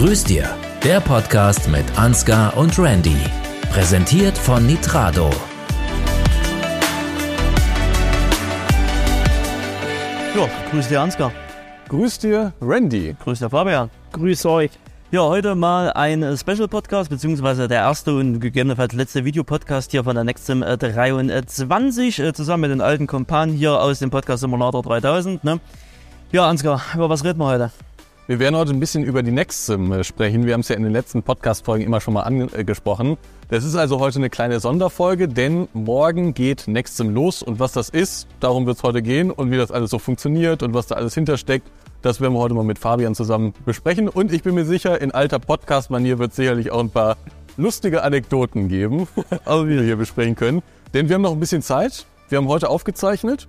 Grüß dir, der Podcast mit Ansgar und Randy. Präsentiert von Nitrado. Ja, grüß dir Ansgar. Grüß dir, Randy. Grüß dir Fabian. Grüß euch. Ja, heute mal ein Special-Podcast, beziehungsweise der erste und gegebenenfalls letzte Videopodcast hier von der Nextim 23, äh, zusammen mit den alten Kompanen hier aus dem Podcast Simulator 3000. Ne? Ja, Ansgar, über was reden wir heute? Wir werden heute ein bisschen über die Nextsim äh, sprechen. Wir haben es ja in den letzten Podcast-Folgen immer schon mal angesprochen. Das ist also heute eine kleine Sonderfolge, denn morgen geht Nextsim los und was das ist, darum wird es heute gehen und wie das alles so funktioniert und was da alles hintersteckt, das werden wir heute mal mit Fabian zusammen besprechen. Und ich bin mir sicher, in alter Podcast-Manier wird es sicherlich auch ein paar lustige Anekdoten geben, die wir hier besprechen können. Denn wir haben noch ein bisschen Zeit. Wir haben heute aufgezeichnet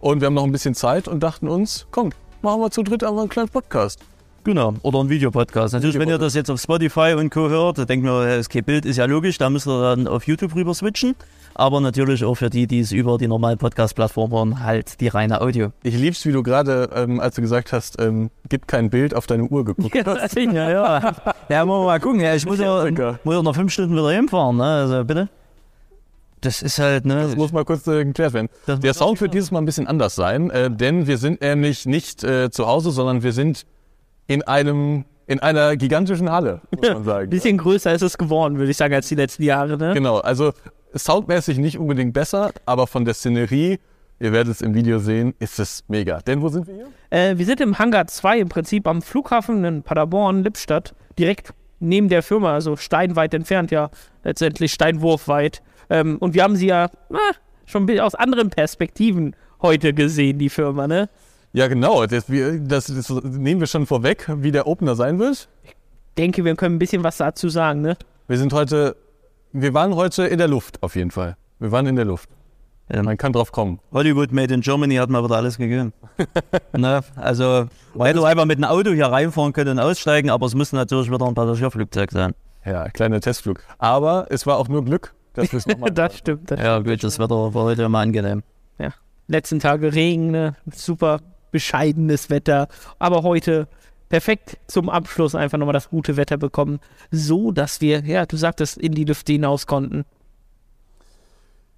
und wir haben noch ein bisschen Zeit und dachten uns, komm, machen wir zu dritt einfach einen kleinen Podcast. Genau, oder ein Videopodcast. Natürlich, wenn ihr das jetzt auf Spotify und Co. hört, denkt mir, das Bild ist ja logisch, da müsst ihr dann auf YouTube rüber switchen. Aber natürlich auch für die, die es über die normalen Podcast-Plattformen hören, halt die reine Audio. Ich lieb's, wie du gerade, ähm, als du gesagt hast, ähm, gibt kein Bild auf deine Uhr geguckt hast. ja, ja. Ja, muss mal gucken. Ja, ich muss ja, muss ja noch fünf Stunden wieder hinfahren, ne? Also bitte. Das ist halt, ne? Das muss mal kurz äh, geklärt werden. Das Der Sound wird dieses Mal ein bisschen anders sein, äh, denn wir sind nämlich nicht äh, zu Hause, sondern wir sind in einem in einer gigantischen Halle, muss man Ein sagen. bisschen größer ist es geworden, würde ich sagen, als die letzten Jahre. Ne? Genau, also soundmäßig nicht unbedingt besser, aber von der Szenerie, ihr werdet es im Video sehen, ist es mega. Denn wo sind wir hier? Äh, wir sind im Hangar 2 im Prinzip am Flughafen in Paderborn, Lippstadt, direkt neben der Firma, also steinweit entfernt, ja, letztendlich steinwurfweit. Ähm, und wir haben sie ja na, schon ein bisschen aus anderen Perspektiven heute gesehen, die Firma, ne? Ja, genau. Das, wir, das, das nehmen wir schon vorweg, wie der Opener sein wird. Denke, wir können ein bisschen was dazu sagen, ne? Wir sind heute, wir waren heute in der Luft, auf jeden Fall. Wir waren in der Luft. Ja. Man kann drauf kommen. Hollywood Made in Germany hat mal wieder alles gegeben. ne? Also, man hätte einfach mit einem Auto hier reinfahren können und aussteigen, aber es müsste natürlich wieder ein Passagierflugzeug sein. Ja, kleiner Testflug. Aber es war auch nur Glück, dass wir es nochmal. das stimmt. Das Ja, gut, das Wetter war heute immer angenehm. letzten Tage Regen, ne? super bescheidenes Wetter, aber heute perfekt zum Abschluss einfach nochmal das gute Wetter bekommen, so dass wir, ja, du sagtest, in die Lüfte hinaus konnten.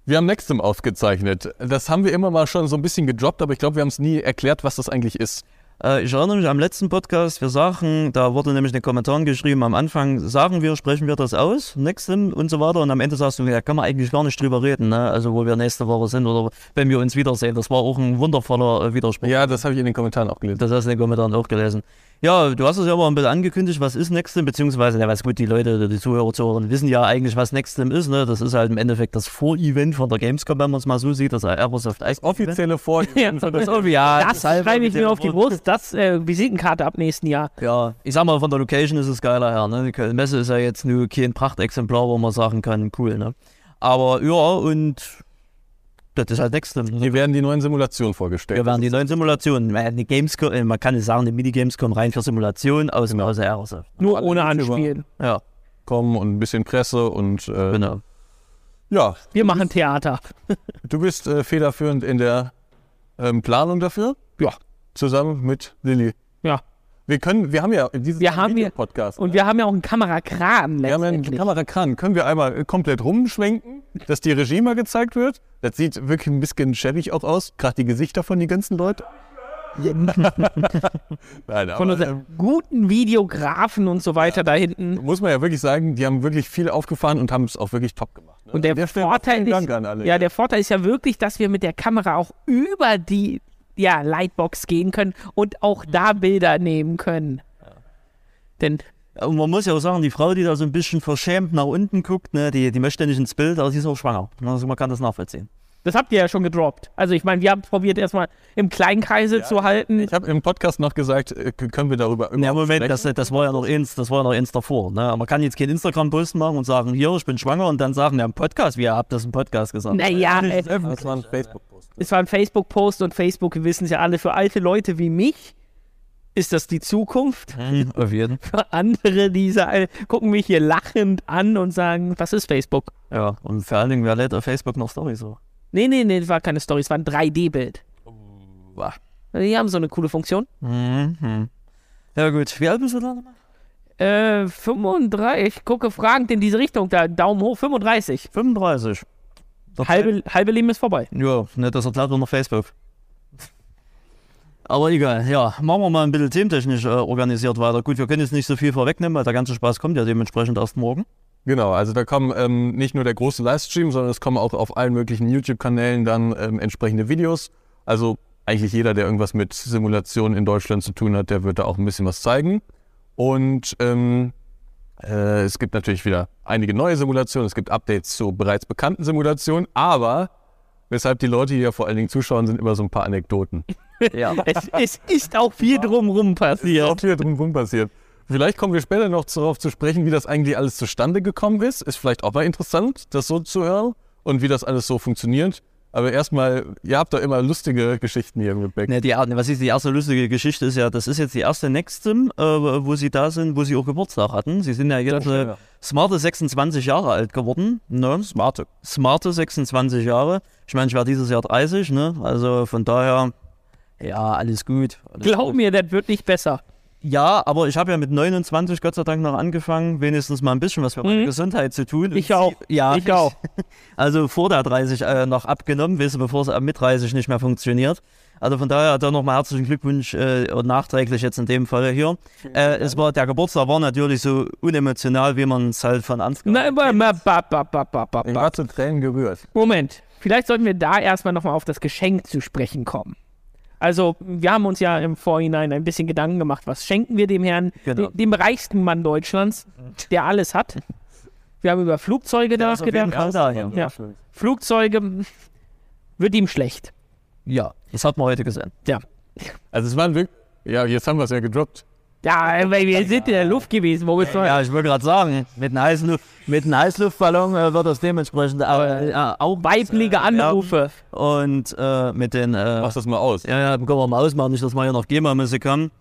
Wir haben Nextum aufgezeichnet. Das haben wir immer mal schon so ein bisschen gedroppt, aber ich glaube, wir haben es nie erklärt, was das eigentlich ist. Äh, ich erinnere mich am letzten Podcast, wir sagen, da wurde nämlich in den Kommentaren geschrieben, am Anfang sagen wir, sprechen wir das aus, Nextim und so weiter. Und am Ende sagst du, ja, kann man eigentlich gar nicht drüber reden, ne? also wo wir nächste Woche sind oder wenn wir uns wiedersehen. Das war auch ein wundervoller äh, Widerspruch. Ja, das habe ich in den Kommentaren auch gelesen. Das hast du in den Kommentaren auch gelesen. Ja, du hast es ja aber ein bisschen angekündigt, was ist Nextim, beziehungsweise, ja, was gut, die Leute, die Zuhörer, Zuhörerinnen wissen ja eigentlich, was Nextim ist. Ne? Das ist halt im Endeffekt das Vorevent von der Gamescom, wenn man es mal so sieht, das Aerosoft Ice. Offizielle Vor Ja, Das, ja, das schreibe ich mir auf die Brust, das äh, Visitenkarte ab nächsten Jahr. Ja, ich sag mal, von der Location ist es geiler her. Ne? Die Messe ist ja jetzt nur kein Prachtexemplar, wo man sagen kann, cool. Ne? Aber ja, und das ist halt Nextim. Hier werden die neuen Simulationen vorgestellt. Wir werden die neuen Simulationen, die Gamescom, äh, man kann nicht sagen, die Minigamescom rein für Simulationen aus dem Hause Aerosoft. Nur ohne. Anspielen. Ja, kommen und ein bisschen Presse und äh, genau. ja, Wir machen Theater. du bist äh, federführend in der ähm, Planung dafür. Ja. Zusammen mit Lilly. Ja. Wir können, wir haben ja dieses Wir haben ja- Podcast. Und wir haben ja auch einen Kamerakran wir haben ja einen. Kamerakran. Können wir einmal äh, komplett rumschwenken, dass die Regie mal gezeigt wird? Das sieht wirklich ein bisschen schäbig auch aus. Gerade die Gesichter von den ganzen Leuten. Nein, Von aber, unseren guten Videografen und so weiter da hinten. muss man ja wirklich sagen, die haben wirklich viel aufgefahren und haben es auch wirklich top gemacht. Ne? Und der Stelle Vorteil ist, Dank an alle. ja, der Vorteil ist ja wirklich, dass wir mit der Kamera auch über die ja, Lightbox gehen können und auch da Bilder nehmen können. Denn Und man muss ja auch sagen, die Frau, die da so ein bisschen verschämt nach unten guckt, ne, die, die möchte nicht ins Bild, aber sie ist auch schwanger. Also man kann das nachvollziehen. Das habt ihr ja schon gedroppt. Also ich meine, wir haben probiert erstmal im kleinen Kreise zu halten. Ich habe im Podcast noch gesagt, äh, können wir darüber Ja, Moment, sprechen? das, das war ja noch eins, das war ja noch eins davor. Ne? Man kann jetzt kein Instagram-Post machen und sagen, hier, ich bin schwanger und dann sagen, ja, im Podcast, wie ihr habt das im Podcast gesagt. Naja, äh, Das war ein Facebook-Post. es war ein Facebook-Post und Facebook, wir wissen es ja alle, für alte Leute wie mich ist das die Zukunft. Hm, Auf jeden Für andere, die sa- gucken mich hier lachend an und sagen, was ist Facebook? Ja, und vor allen Dingen, wer lädt auf Facebook noch Storys so? Nee, nee, nee, das war keine Story, es war ein 3D-Bild. Wow. Die haben so eine coole Funktion. Mhm. Ja gut, wie alt bist du da nochmal? Äh, 35. Ich gucke fragend in diese Richtung. Da, Daumen hoch, 35. 35. Der Halbe, halbe Leben ist vorbei. Ja, ne, das erklärt nur noch Facebook. Aber egal, ja, machen wir mal ein bisschen thementechnisch äh, organisiert weiter. Gut, wir können jetzt nicht so viel vorwegnehmen, weil der ganze Spaß kommt ja dementsprechend erst morgen. Genau, also da kommen ähm, nicht nur der große Livestream, sondern es kommen auch auf allen möglichen YouTube-Kanälen dann ähm, entsprechende Videos. Also eigentlich jeder, der irgendwas mit Simulation in Deutschland zu tun hat, der wird da auch ein bisschen was zeigen. Und ähm, äh, es gibt natürlich wieder einige neue Simulationen, es gibt Updates zu bereits bekannten Simulationen, aber weshalb die Leute, die ja vor allen Dingen zuschauen, sind immer so ein paar Anekdoten. Ja. Es, es ist auch viel drumrum Ist passiert. auch viel drumherum passiert. Vielleicht kommen wir später noch darauf zu sprechen, wie das eigentlich alles zustande gekommen ist. Ist vielleicht auch mal interessant, das so zu hören und wie das alles so funktioniert. Aber erstmal, ihr habt da immer lustige Geschichten hier mit Beck. Ne, die, was ist die erste lustige Geschichte ist ja, das ist jetzt die erste Nextsim, äh, wo sie da sind, wo sie auch Geburtstag hatten. Sie sind ja jetzt äh, smarte 26 Jahre alt geworden. Ne? Smarte. Smarte 26 Jahre. Ich meine, ich werde dieses Jahr 30, ne? Also von daher, ja, alles gut. Alles Glaub gut. mir, das wird nicht besser. Ja, aber ich habe ja mit 29 Gott sei Dank noch angefangen, wenigstens mal ein bisschen was für meine Mhm. Gesundheit zu tun. Und Ich auch. Sie, ja, Ich auch. Also vor der 30 äh, noch abgenommen, weißt du, bevor es mit 30 nicht mehr funktioniert. Also von daher dann nochmal herzlichen Glückwunsch äh, und nachträglich jetzt in dem Fall hier. Äh, es war, der Geburtstag war natürlich so unemotional, wie man es halt von Ansgar Na, ba, ba, ba, ba, ba, ba, ba, Ich ba. war zu Tränen gerührt. Moment. Vielleicht sollten wir da erstmal nochmal auf das Geschenk zu sprechen kommen. Also, wir haben uns ja im Vorhinein ein bisschen Gedanken gemacht, was schenken wir dem Herrn, Genau. de- dem reichsten Mann Deutschlands, der alles hat. Wir haben über Flugzeuge jeden nachgedacht. Ja. Ja. Flugzeuge wird ihm schlecht. ja, das hat man heute gesehen. Ja. Also es waren wirklich. Ja, jetzt haben wir es ja gedroppt. Ja, weil wir sind in der Luft gewesen, wo wir so. Ja, ich wollte gerade sagen, mit einem, Heißluft, mit einem Heißluftballon äh, wird das dementsprechend äh, äh, auch Weibliche Anrufe. und äh, mit den äh, Mach das mal aus. Ja, ja, können wir mal ausmachen, nicht, dass wir hier noch GEMA-Musik haben.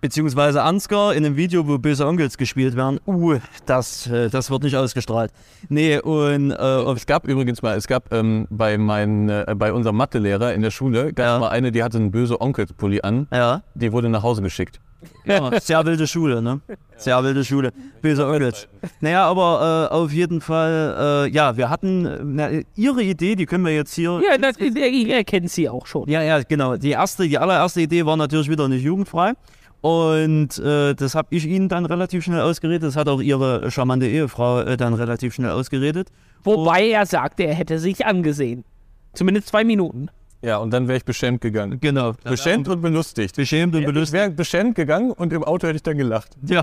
Beziehungsweise Ansgar in einem Video, wo böse Onkels gespielt werden. Uh, das, äh, das wird nicht ausgestrahlt. Nee, und äh, Es gab übrigens mal, es gab ähm, bei, meinen, äh, bei unserem Mathelehrer in der Schule, gab Ja. mal eine, die hatte einen böse Onkelspulli an, ja, die wurde nach Hause geschickt. ja, sehr wilde Schule, ne? Sehr wilde Schule. Böse Onkels. Naja, aber äh, auf jeden Fall, äh, ja, wir hatten na, ihre Idee, die können wir jetzt hier. Ja, das, ich erkenne sie auch schon. Ja, ja, genau. Die erste, die allererste Idee war natürlich wieder nicht jugendfrei. Und äh, das habe ich ihnen dann relativ schnell ausgeredet. Das hat auch ihre charmante Ehefrau äh, dann relativ schnell ausgeredet. Wobei er sagte, er hätte sich angesehen. Zumindest zwei Minuten. Ja, und dann wäre ich beschämt gegangen. Genau. Beschämt und belustigt. Beschämt und Ich belustigt. wäre beschämt gegangen und im Auto hätte ich dann gelacht. Ja.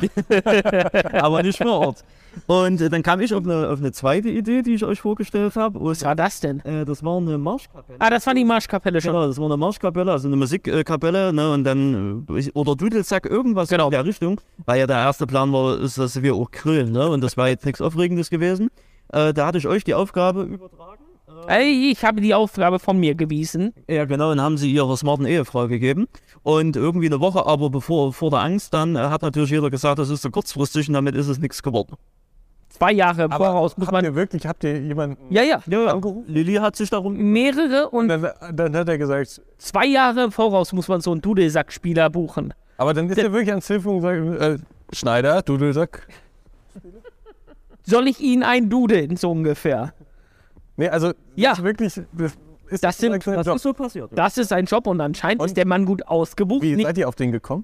Aber nicht vor Ort. Und äh, dann kam ich auf eine, auf eine zweite Idee, die ich euch vorgestellt habe. Was war das denn? Äh, das war eine Marschkapelle. Ah, das war die Marschkapelle schon. Genau, das war eine Marschkapelle, also eine Musikkapelle, ne, und dann, äh, oder Dudelsack, irgendwas Genau. in der Richtung, weil ja der erste Plan war, ist, dass wir auch grillen, ne, und das war jetzt nichts Aufregendes gewesen. Äh, da hatte ich euch die Aufgabe übertragen. Ey, Ich habe die Aufgabe von mir gewiesen. Ja, genau, und haben sie ihrer smarten Ehefrau gegeben. Und irgendwie eine Woche, aber bevor, vor der Angst, dann äh, hat natürlich jeder gesagt, das ist so kurzfristig und damit ist es nichts geworden. Zwei Jahre im voraus muss habt man. ihr wirklich, habt ihr jemanden... Ja, ja. Ja, Lilly hat sich darum. Mehrere und Dann, dann hat er gesagt, zwei Jahre Voraus muss man so einen Dudelsack-Spieler buchen. aber dann ist er wirklich ans Telefon und sagt, äh, Schneider, Dudelsack. Soll ich Ihnen einen dudeln, so ungefähr? Nee, also Ja. das ist wirklich, das ist Das sind- Das Job. ist so passiert. Das ist ein Job und anscheinend Und- ist der Mann gut ausgebucht. Wie Nicht, seid ihr auf den gekommen?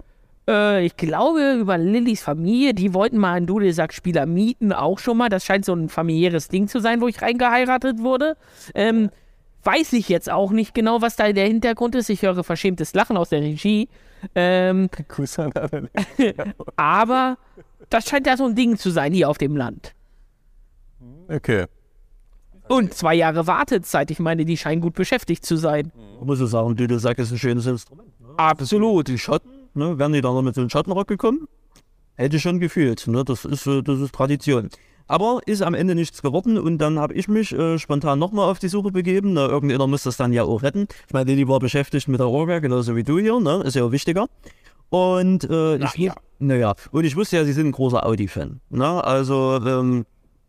äh, ich glaube, über Lillys Familie, die wollten mal einen Dudelsack-Spieler mieten, auch schon mal. Das scheint so ein familiäres Ding zu sein, wo ich reingeheiratet wurde. Ähm, weiß ich jetzt auch nicht genau, was da der Hintergrund ist. Ich höre verschämtes Lachen aus der Regie. Ähm, Grüße an alle. aber das scheint ja so ein Ding zu sein hier auf dem Land. Okay. Und zwei Jahre Wartezeit. Ich meine, die scheinen gut beschäftigt zu sein. Man muss ich sagen, Dudelsack ist ein schönes Instrument. Absolut. Die Schotten, ne, wären die dann noch mit so einem Schottenrock gekommen? Hätte ich schon gefühlt. Ne? Das, ist, äh, das ist Tradition. Aber ist am Ende nichts geworden und dann habe ich mich äh, spontan nochmal auf die Suche begeben. Na, irgendjemand muss das dann ja auch retten. Ich meine, die war beschäftigt mit der Orga, genauso wie du hier, ne? ist ja auch wichtiger. Und äh, ich, ja. naja, und ich wusste ja, sie sind ein großer Audi-Fan. Ne? Also ähm,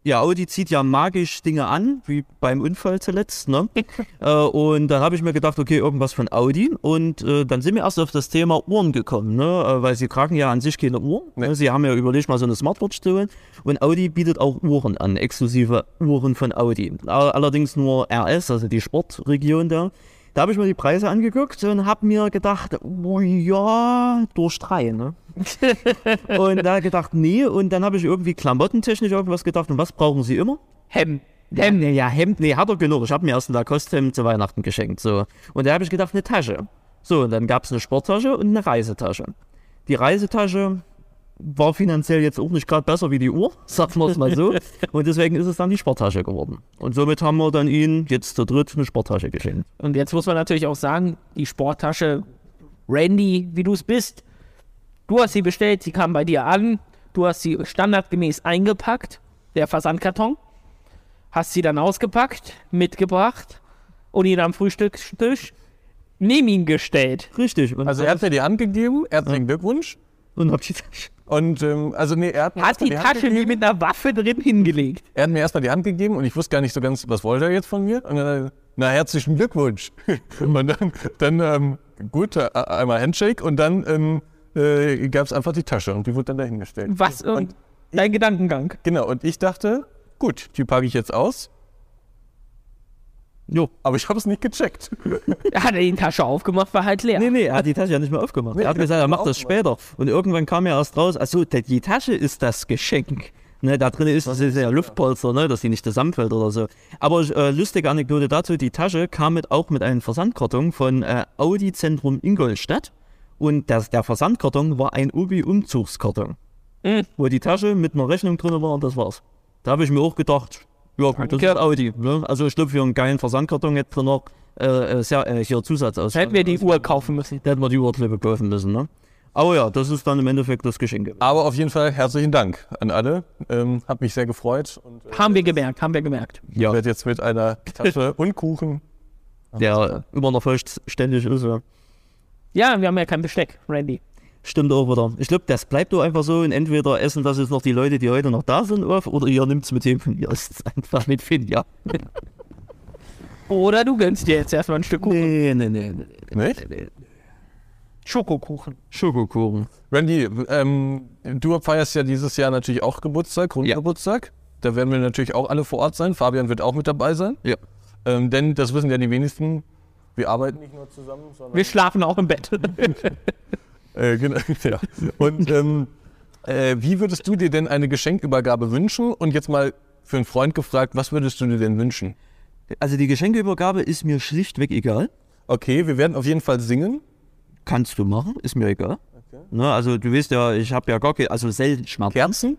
Ja, Audi zieht ja magisch Dinge an, wie beim Unfall zuletzt. Ne? äh, und dann habe ich mir gedacht, okay, irgendwas von Audi. Und äh, dann sind wir erst auf das Thema Uhren gekommen, ne? äh, weil sie tragen ja an sich keine Uhr. Nee. Ne? Sie haben ja überlegt, mal so eine Smartwatch zu holen. Und Audi bietet auch Uhren an, exklusive Uhren von Audi. All- Allerdings nur RS, also die Sportregion da. Da habe ich mir die Preise angeguckt und habe mir gedacht, oh ja, durch drei, ne? und da gedacht, nee. Und dann habe ich irgendwie klamottentechnisch irgendwas gedacht. Und was brauchen Sie immer? Hemd. Hemd, nee, ja, Hemd, nee, hat er genug. Ich habe mir erst ein Lacoste-Hemd zu Weihnachten geschenkt. So. Und da habe ich gedacht, eine Tasche. So, und dann gab es eine Sporttasche und eine Reisetasche. Die Reisetasche war finanziell jetzt auch nicht gerade besser wie die Uhr, sagen wir es mal so. Und deswegen ist es dann die Sporttasche geworden. Und somit haben wir dann ihn jetzt zu dritt eine Sporttasche geschenkt. Und jetzt muss man natürlich auch sagen, die Sporttasche, Randy, wie du es bist, du hast sie bestellt, sie kam bei dir an, du hast sie standardgemäß eingepackt, der Versandkarton, hast sie dann ausgepackt, mitgebracht und ihn am Frühstückstisch neben ihn gestellt. Richtig. Und, Also er hat mir die Hand gegeben, herzlichen Glückwunsch. Und hab die Tasche. Und ähm, also nee, er hat, mir Hat erstmal die Hand Tasche wie gegeben. mit einer Waffe drin hingelegt. Er hat mir erstmal die Hand gegeben und ich wusste gar nicht so ganz, was wollte er jetzt von mir. Und dann, hat er, na, herzlichen Glückwunsch. und dann, dann ähm, gut, äh, einmal Handshake und dann ähm, äh, gab es einfach die Tasche und die wurde dann dahingestellt. Was? Und Und, dein Gedankengang. genau, und ich dachte, gut, die packe ich jetzt aus. Jo. Aber ich habe es nicht gecheckt. Hat er die Tasche aufgemacht, war halt leer. Nee, nee, er hat die Tasche ja nicht mehr aufgemacht. Nee, er hat er gesagt, er hat macht das später. Und irgendwann kam ja erst raus, also die- die Tasche ist das Geschenk. Ne, da drin ist, das ist ja Luftpolster, ne, dass sie nicht zusammenfällt oder so. Aber äh, lustige Anekdote dazu, die Tasche kam mit, auch mit einem Versandkarton von äh, Audi Zentrum Ingolstadt. Und das, der Versandkarton war ein Ubi-Umzugskarton. Mhm. Wo die Tasche mit einer Rechnung drin war und das war's. Da habe ich mir auch gedacht, ja gut, das ist Audi. Ne? Also ich glaube, für einen geilen Versandkarton hätte er noch äh, äh, sehr, äh, hier Zusatz aus. Hätten wir die Uhr kaufen müssen. Da hätten wir die Uhrklippe kaufen müssen, ne? Aber ja, das ist dann im Endeffekt das Geschenk. Aber auf jeden Fall herzlichen Dank an alle. Ähm, hat mich sehr gefreut und äh, Haben wir gemerkt, haben wir gemerkt. ich Ja, werde jetzt mit einer Tasche und Kuchen. der immer noch vollständig ist. Ja. Ja, wir haben ja kein Besteck, Randy. Stimmt auch wieder. Ich glaube, das bleibt doch einfach so und entweder essen das jetzt noch die Leute, die heute noch da sind, auf oder ihr nimmt es mit dem von ihr. Es ist einfach mit Finn, ja. Oder du gönnst dir jetzt erstmal ein Stück Kuchen. Nee, nee, nee. nee, nee, Nicht? nee. Schokokuchen. Schokokuchen. Randy, ähm, du feierst ja dieses Jahr natürlich auch Geburtstag, Grundgeburtstag. Da werden wir natürlich auch alle vor Ort sein. Fabian wird auch mit dabei sein. Ja. Ähm, denn das wissen ja die wenigsten. Wir arbeiten nicht nur zusammen, sondern. Wir schlafen auch im Bett. Äh, genau, ja. Und ähm, äh, wie würdest du dir denn eine Geschenkübergabe wünschen? Und jetzt mal für einen Freund gefragt, was würdest du dir denn wünschen? Also die Geschenkeübergabe ist mir schlichtweg egal. Okay, wir werden auf jeden Fall singen. Kannst du machen, ist mir egal. Ne, also du weißt ja, ich habe ja gar keine, also selten Schmerzen. Kerzen?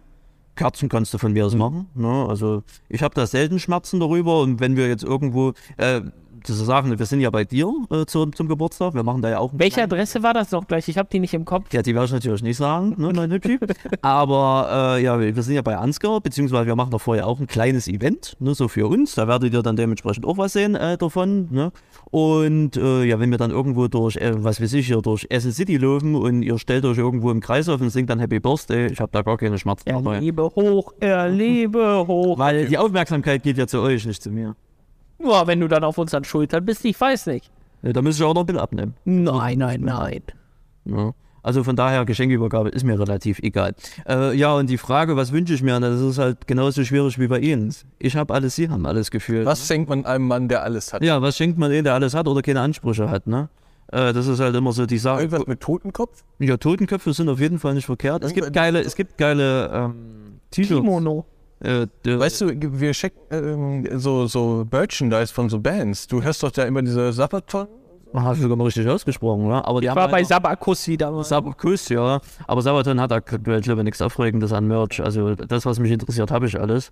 Kerzen kannst du von mir aus machen. Ne? Also ich habe da selten Schmerzen darüber und wenn wir jetzt irgendwo, äh, ist sagen, wir sind ja bei dir äh, zum, zum Geburtstag, wir machen da ja auch Welche Adresse war das noch gleich? Ich habe die nicht im Kopf. ja, die werde ich natürlich nicht sagen, ne, mein Hübschi. Aber äh, ja, wir sind ja bei Ansgar, beziehungsweise wir machen da vorher auch ein kleines Event, ne, so für uns. Da werdet ihr dann dementsprechend auch was sehen äh, davon. Ne? Und äh, ja, wenn wir dann irgendwo durch, äh, was weiß ich, hier durch Essen City laufen und ihr stellt euch irgendwo im Kreis auf und singt dann Happy Birthday, ich habe da gar keine Schmerzen dabei. Erlebe hoch, erlebe hoch. Weil die Aufmerksamkeit geht ja zu euch, nicht zu mir. Nur wenn du dann auf unseren Schultern bist, ich weiß nicht. Ja, da müsste ich auch noch ein Bild abnehmen. Nein, nein, nein. Ja. Also von daher, Geschenkübergabe ist mir relativ egal. Äh, ja, und die Frage, was wünsche ich mir, das ist halt genauso schwierig wie bei Ihnen. Ich habe alles, Sie haben alles gefühlt. Was schenkt man einem Mann, der alles hat? Ja, was schenkt man dem, der alles hat oder keine Ansprüche hat, ne? Äh, das ist halt immer so die Sache. Irgendwas mit Totenkopf? Ja, Totenköpfe sind auf jeden Fall nicht verkehrt. Es gibt geile, es gibt geile ähm, T-Shirts. Kimono. Äh, Weißt du, wir checken ähm, so, so Merchandise von so Bands. Du hörst doch da immer diese Sabaton. Hast du sogar mal richtig ausgesprochen, oder? Aber die haben War bei halt Sabakus wieder. Sabakus, ja. Aber Sabaton hat aktuell, glaube ich, nichts Aufregendes an Merch. Also das, was mich interessiert, habe ich alles.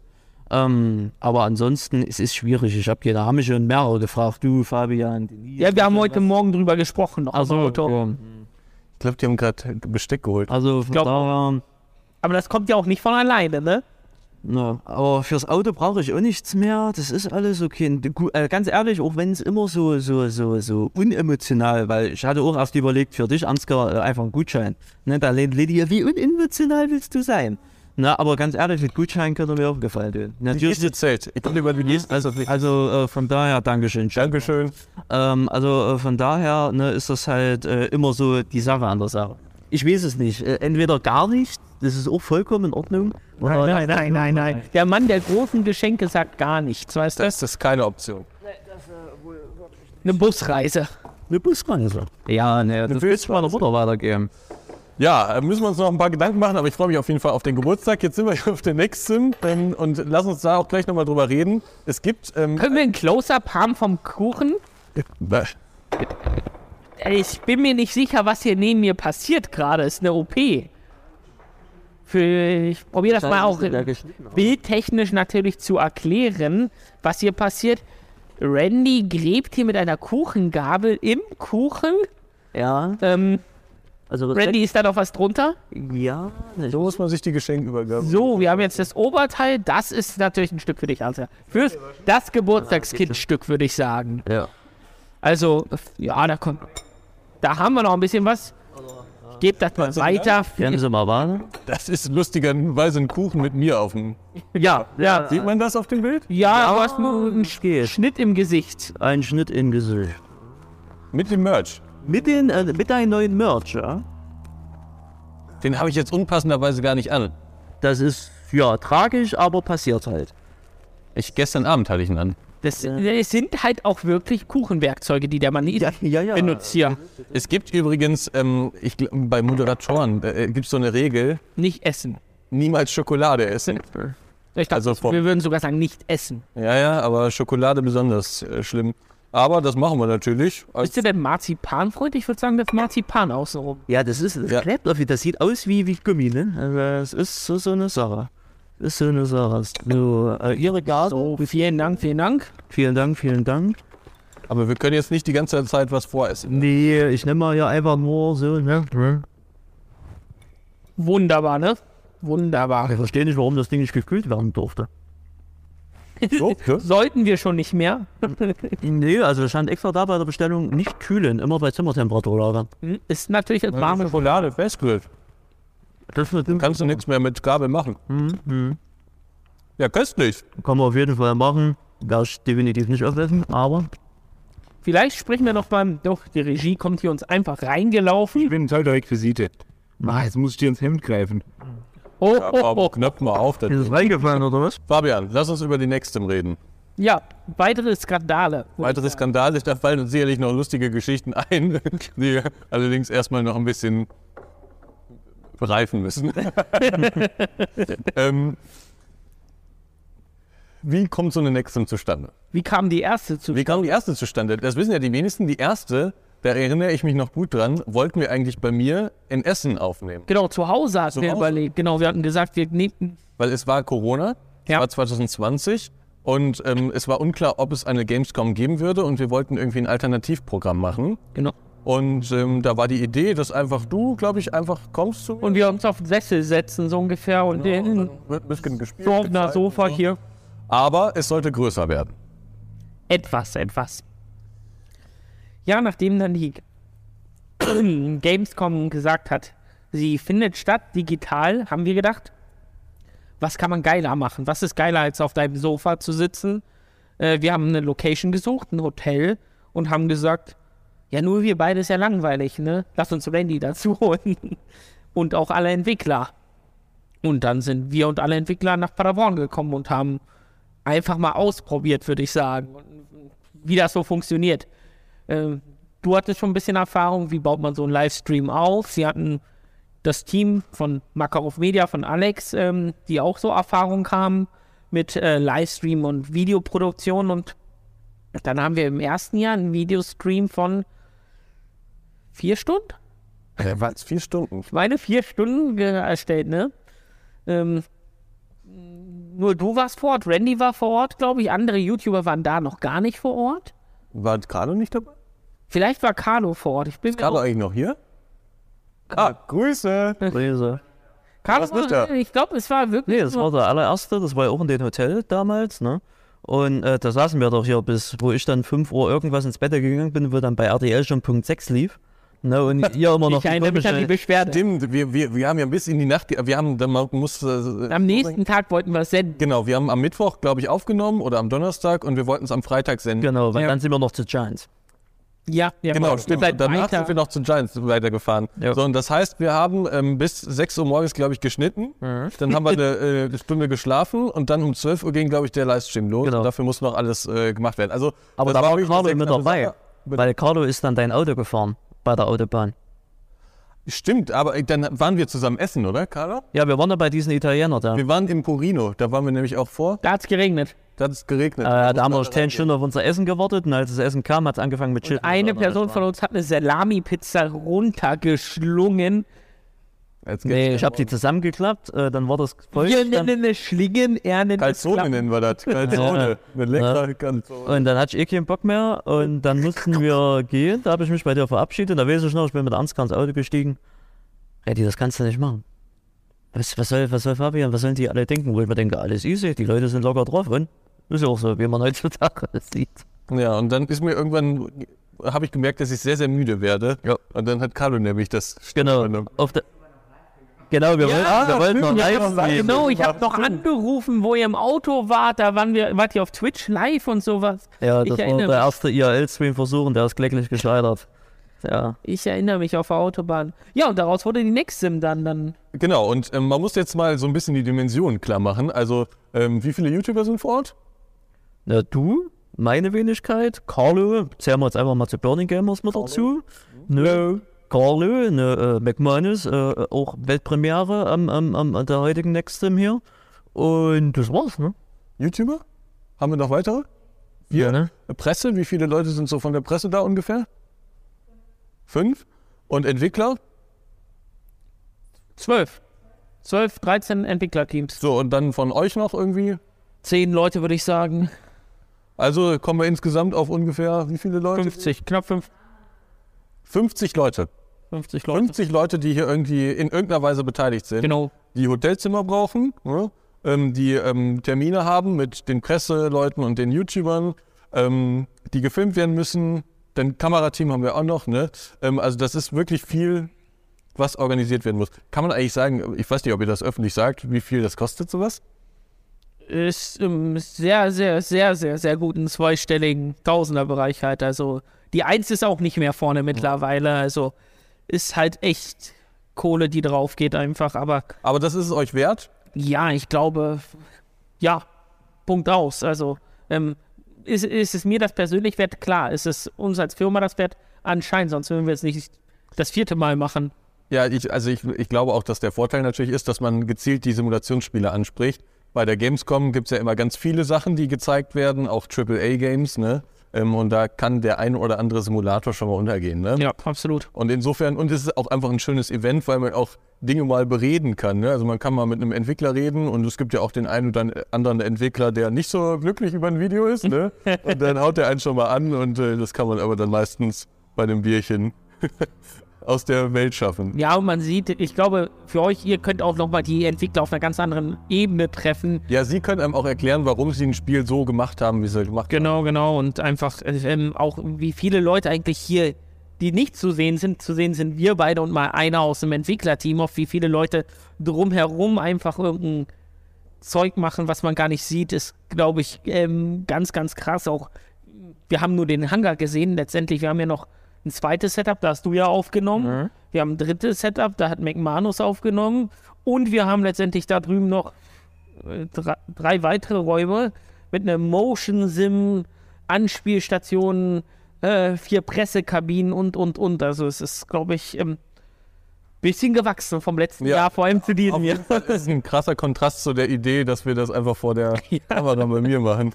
Ähm, aber ansonsten, es ist schwierig. Ich habe haben mich schon mehrere gefragt. Du, Fabian, Denise. Ja, wir haben heute Morgen drüber gesprochen. Also, ja. Ich glaube, die haben gerade Besteck geholt. also von glaub- daher, Aber das kommt ja auch nicht von alleine, ne? Na, aber fürs Auto brauche ich auch nichts mehr. Das ist alles okay. Äh, ganz ehrlich, auch wenn es immer so, so, so, so unemotional, weil ich hatte auch erst überlegt, für dich, Ansgar, äh, einfach einen Gutschein. Ne, da lädt Lydia, wie unemotional willst du sein? Na, aber ganz ehrlich, mit Gutschein könnte mir auch gefallen. Die Natürlich, zählt. Ich bin über die nächste. also, also äh, von daher, Dankeschön. Dankeschön. Ähm, also äh, von daher ne, ist das halt äh, immer so die Sache an der Sache. Ich weiß es nicht. Äh, entweder gar nicht, das ist auch vollkommen in Ordnung. Nein, nein, nein, nein, nein. Der Mann der großen Geschenke sagt gar nichts, weißt du? Das ist keine Option. Eine Busreise. Eine Busreise. Ja, ne, das willst du meiner Mutter weitergeben. Ja, äh, müssen wir uns noch ein paar Gedanken machen, aber ich freue mich auf jeden Fall auf den Geburtstag. Jetzt sind wir hier auf der nächsten ähm, und lass uns da auch gleich nochmal drüber reden. Es gibt. Ähm, Können wir ein Close-Up haben vom Kuchen? äh, Ich bin mir nicht sicher, was hier neben mir passiert gerade. Ist eine OP. Für, ich probiere das mal auch bildtechnisch natürlich zu erklären, was hier passiert. Randy gräbt hier mit einer Kuchengabel im Kuchen. Ja, Ähm, also Randy, ist da noch was drunter? Ja, so muss man sich die Geschenkübergabe. So, wir haben jetzt das Oberteil. Das ist natürlich ein Stück für dich, Alter. Fürs das Geburtstagskindstück, würde ich sagen. ja. Also, ja, da kommt. Da haben wir noch ein bisschen was. Gebe das mal weiter. Gerne Sie mal warten. Das ist lustigerweise ein Kuchen mit mir auf dem. Ja, ja. Sieht man das auf dem Bild? Ja, du hast nur einen Sch- geht. Schnitt im Gesicht. Ein Schnitt in Gesicht. Mit dem Merch. Mit, den, äh, mit deinem neuen Merch, ja? Den habe ich jetzt unpassenderweise gar nicht an. Das ist, ja, tragisch, aber passiert halt. Ich, gestern Abend hatte ich ihn an. Das, das sind halt auch wirklich Kuchenwerkzeuge, die der Mann ja, ja. benutzt hier. Es gibt übrigens, ähm, ich, bei Moderatoren äh, gibt es so eine Regel, Nicht essen. niemals Schokolade essen. Ich glaub, Also wir würden sogar sagen, nicht essen. Ja, ja, aber Schokolade besonders äh, schlimm. Aber das machen wir natürlich. Bist du denn Marzipanfreund? Ich würde sagen, das Marzipan außenrum. Ja, das ist, das Ja. klebt auf, das sieht aus wie, wie Gummi, ne? Also, es ist so, so eine Sache. Ist so eine Sache. So, äh, Ihre Gase. So, vielen Dank, vielen Dank. Vielen Dank, vielen Dank. aber wir können jetzt nicht die ganze Zeit was voressen. Nee, ich nehme mal hier einfach nur so, ne? Wunderbar, ne? Wunderbar. Ich verstehe nicht, warum das Ding nicht gekühlt werden durfte. So, ja. Sollten wir schon nicht mehr. Nee, also stand extra da bei der Bestellung nicht kühlen, immer bei Zimmertemperatur lagern. Hm, Ist natürlich das warme. Schokolade festgrillt. Das wird, Kannst du nichts mehr mit Gabel machen. Mhm, Ja, köstlich. kann man auf jeden Fall machen. Werde ich definitiv nicht aufessen, aber Vielleicht sprechen wir noch beim. Doch, die Regie kommt hier uns einfach reingelaufen. Ich bin total Requisite. Ah, jetzt muss ich dir ins Hemd greifen. Oh, Ja, oh, oh. knöpf mal auf. Das ist es reingefallen oder was? Fabian, lass uns über die Nextem reden. Ja, weitere Skandale. Weitere Skandale, da fallen uns sicherlich noch lustige Geschichten ein, die allerdings erstmal noch ein bisschen reifen müssen. ähm, wie kommt so eine Nextem zustande? Wie kam die erste zu? Wie kam die erste zustande? Das wissen ja die wenigsten. Die erste, da erinnere ich mich noch gut dran, wollten wir eigentlich bei mir in Essen aufnehmen. Genau, zu Hause hatten Zu wir Hause? überlegt. Genau, wir hatten gesagt, wir nehmen. Weil es war Corona, es Ja. war 2020 und ähm, es war unklar, ob es eine Gamescom geben würde und wir wollten irgendwie ein Alternativprogramm machen. Genau. Und ähm, da war die Idee, dass einfach du, glaube ich, einfach kommst zu mir. Und wir uns auf den Sessel setzen, so ungefähr. Und den wird ein bisschen gespielt. so auf einer Sofa so. hier. Aber es sollte größer werden. Etwas, etwas. Ja, nachdem dann die Gamescom gesagt hat, sie findet statt digital, haben wir gedacht, was kann man geiler machen? Was ist geiler, als auf deinem Sofa zu sitzen? Äh, wir haben eine Location gesucht, ein Hotel, und haben gesagt, ja, nur wir beide ist ja langweilig, ne? Lass uns Randy dazu holen. Und auch alle Entwickler. Und dann sind wir und alle Entwickler nach Paderborn gekommen und haben einfach mal ausprobiert, würde ich sagen, und wie das so funktioniert. Ähm, du hattest schon ein bisschen Erfahrung, wie baut man so einen Livestream auf. Sie hatten das Team von Makarov Media, von Alex, ähm, die auch so Erfahrung haben mit äh, Livestream und Videoproduktion. Und dann haben wir im ersten Jahr einen Videostream von vier Stunden? Ja, war es vier Stunden. Ich meine, vier Stunden erstellt, ne? Ähm, nur du warst vor Ort, Randy war vor Ort, glaube ich. Andere YouTuber waren da noch gar nicht vor Ort. War Carlo nicht dabei? Vielleicht war Carlo vor Ort. Ich bin Ist Carlo eigentlich noch hier? Ah, Grüße. Grüße. Carlo was ist war, da? ich glaube, es war wirklich. Nee, das war der allererste, das war ja auch in dem Hotel damals, ne? Und äh, da saßen wir doch hier bis, wo ich dann 5 Uhr irgendwas ins Bett gegangen bin, wo dann bei RTL schon Punkt 6 lief. Ne, und ihr immer noch Ich erinnere mich an die Beschwerde. Stimmt, wir, wir, wir haben ja bis in die Nacht, wir haben, dann muss, äh, Am nächsten Tag wollten wir es senden. Genau, wir haben am Mittwoch, glaube ich, aufgenommen oder am Donnerstag und wir wollten es am Freitag senden. Genau, weil Ja. dann sind wir noch zu Giants. Ja, ja Genau, stimmt. danach weiter. sind wir noch zu Giants weitergefahren. Ja. So, und das heißt, wir haben ähm, bis 6 Uhr morgens, glaube ich, geschnitten. Dann haben wir eine äh, Stunde geschlafen und dann um 12 Uhr ging, glaube ich, der Livestream los. Genau. Und dafür muss noch alles äh, gemacht werden. Also, Aber da war Carlo knappe dabei. Sache. Weil Carlo ist dann dein Auto gefahren bei der Autobahn. Stimmt, aber äh, dann waren wir zusammen essen, oder, Carlo? Ja, wir waren ja bei diesen Italiener da. Wir waren im Purino, da waren wir nämlich auch vor. Da hat es geregnet. Da hat es geregnet. Äh, da haben wir mussten noch 10 Stunden auf unser Essen gewartet und als das Essen kam, hat es angefangen mit Chips. Eine Person von uns hat eine Salami-Pizza runtergeschlungen. Nee, ich habe die zusammengeklappt, äh, dann war das voll. Wir nennen es Schlingen, er nennt es Calzone Klappen. nennen wir das. Calzone. Eine leckere Calzone. Und dann hatte ich eh keinen Bock mehr und dann mussten wir gehen. Da habe ich mich bei dir verabschiedet. Da weiß ich noch, ich bin mit Ansgar ins Auto gestiegen. Reddy, das kannst du nicht machen. Was, was, soll, was soll Fabian, was sollen die alle denken? Wo ich mir denke, alles easy, die Leute sind locker drauf. Und ist ja auch so, wie man heutzutage das sieht. Ja, und dann ist mir irgendwann, habe ich gemerkt, dass ich sehr, sehr müde werde. Ja. Und dann hat Carlo nämlich das Genau. Auf der, genau, wir wollten, wir wollten noch live streamen. Genau, ich habe noch angerufen, wo ihr im Auto wart. Da waren wir, wart ihr auf Twitch live und sowas. Ja, Ich das war erinnere der erste IRL-Stream-Versuch und der ist kläglich gescheitert. Ja, Ich erinnere mich auf der Autobahn. Ja, und daraus wurde die Nextsim dann. dann Genau, und ähm, man muss jetzt mal so ein bisschen die Dimensionen klar machen. Also, ähm, wie viele YouTuber sind vor Ort? Na, du, meine Wenigkeit, Carlo, zählen wir jetzt einfach mal zu Burning Gamers mit dazu. Ne, Carlo, ne, äh, McManus, äh, auch Weltpremiere am, am, am der heutigen Nextsim hier. Und das war's, ne? YouTuber? Haben wir noch weitere? Ja, ne? Presse? Wie viele Leute sind so von der Presse da ungefähr? Fünf? Und Entwickler? zwölf. Zwölf, 13 Entwicklerteams. So, und dann von euch noch irgendwie? Zehn Leute, würde ich sagen. Also kommen wir insgesamt auf ungefähr wie viele Leute? 50, knapp fünf- 50 Leute. 50 Leute. 50 Leute, die hier irgendwie in irgendeiner Weise beteiligt sind. Genau. die Hotelzimmer brauchen, ne? ähm, die ähm, Termine haben mit den Presseleuten und den YouTubern, ähm, die gefilmt werden müssen. Dann Kamerateam haben wir auch noch. Ne? Ähm, also das ist wirklich viel, was organisiert werden muss. Kann man eigentlich sagen, ich weiß nicht, ob ihr das öffentlich sagt, wie viel das kostet sowas? Ist im sehr, sehr, sehr, sehr, sehr guten zweistelligen Tausenderbereich halt. Also die Eins ist auch nicht mehr vorne mittlerweile. Also ist halt echt Kohle, die drauf geht einfach. Aber Aber das ist es euch wert. ja, ich glaube, ja, Punkt aus. Also ähm, ist, ist es mir das persönlich wert? Klar, ist es uns als Firma das wert? Anscheinend, sonst würden wir es nicht das vierte Mal machen. Ja, ich, also ich, ich glaube auch, dass der Vorteil natürlich ist, dass man gezielt die Simulationsspiele anspricht. Bei der Gamescom gibt es ja immer ganz viele Sachen, die gezeigt werden, auch AAA-Games, ne? Ähm, und da kann der ein oder andere Simulator schon mal untergehen, ne? Ja, absolut. Und insofern, und es ist auch einfach ein schönes Event, weil man auch Dinge mal bereden kann. Ne? Also man kann mal mit einem Entwickler reden und es gibt ja auch den einen oder anderen Entwickler, der nicht so glücklich über ein Video ist. Ne? Und dann haut der einen schon mal an und äh, das kann man aber dann meistens bei einem Bierchen aus der Welt schaffen. Ja, und man sieht, ich glaube, für euch, ihr könnt auch nochmal die Entwickler auf einer ganz anderen Ebene treffen. Ja, Sie können einem auch erklären, warum Sie ein Spiel so gemacht haben, wie Sie gemacht haben. Genau, genau. Und einfach ähm, auch, wie viele Leute eigentlich hier, die nicht zu sehen sind, zu sehen sind wir beide und mal einer aus dem Entwicklerteam, auf wie viele Leute drumherum einfach irgendein Zeug machen, was man gar nicht sieht, ist, glaube ich, ähm, ganz, ganz krass. Auch wir haben nur den Hangar gesehen. Letztendlich, wir haben ja noch ein zweites Setup, da hast du ja aufgenommen. Wir haben ein drittes Setup, da hat McManus aufgenommen. Und wir haben letztendlich da drüben noch äh, drei, drei weitere Räume mit einer Motion Sim, Anspielstationen, äh, vier Pressekabinen und, und, und. Also es ist, glaube ich, ein ähm, bisschen gewachsen vom letzten Ja. Jahr, vor allem zu diesem Jahr. Fall ist ein krasser Kontrast zu der Idee, dass wir das einfach vor der Kamera bei mir machen.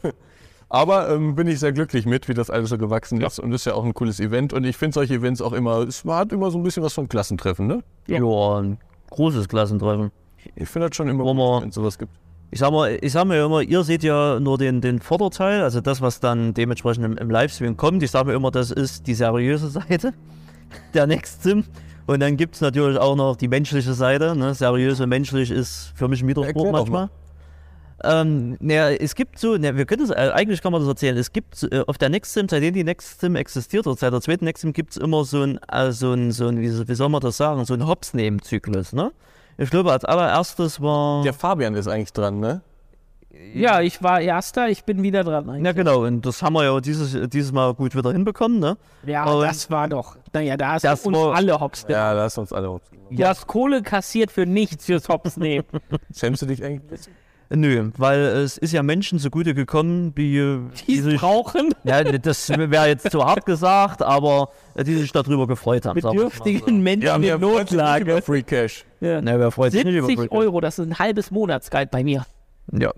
Aber ähm, bin ich sehr glücklich mit, wie das alles so gewachsen ist. Und ist ja auch ein cooles Event. Und ich finde solche Events auch immer, es hat immer so ein bisschen was von Klassentreffen, ne? Ja. Ja, ein großes Klassentreffen. Ich finde das schon immer gut, wenn es sowas gibt. Ich sag mal, ich sag mir immer, ihr seht ja nur den, den Vorderteil, also das, was dann dementsprechend im, im Livestream kommt. Ich sag mir immer, das ist die seriöse Seite der Next-Sim. Und dann gibt es natürlich auch noch die menschliche Seite. Ne? Seriös und menschlich ist für mich ein Widerspruch manchmal. Ähm, naja, es gibt so, na, wir können das, äh, eigentlich kann man das erzählen, es gibt äh, auf der Nextsim, seitdem die Nextsim existiert, oder seit der zweiten Nextsim gibt es immer so ein, äh, so ein, so ein wie, wie soll man das sagen, so ein Hops-Nehmen-Zyklus, ne? Ich glaube, als allererstes war. Der Fabian ist eigentlich dran, ne? Ja, ich war Erster, ich bin wieder dran. eigentlich. Ja, genau, und das haben wir ja dieses, dieses Mal gut wieder hinbekommen, ne? Ja, Und- das war doch. Naja, da hast Das du uns war- alle Hops genommen. Ja, da hast du uns alle hops genommen. Du hast Kohle kassiert für nichts fürs Hops nehmen. Schämst du dich eigentlich ein bisschen? Nö, weil es ist ja Menschen zugute gekommen, die, äh, Die sich, brauchen ja, das wäre jetzt zu hart gesagt, aber die sich darüber gefreut haben. bedürftigen Menschen in Notlage. Free Cash. Ja. Na, wer freut sich nicht über 70 Free Cash? Euro, das ist ein halbes Monatsgehalt bei mir. Ja.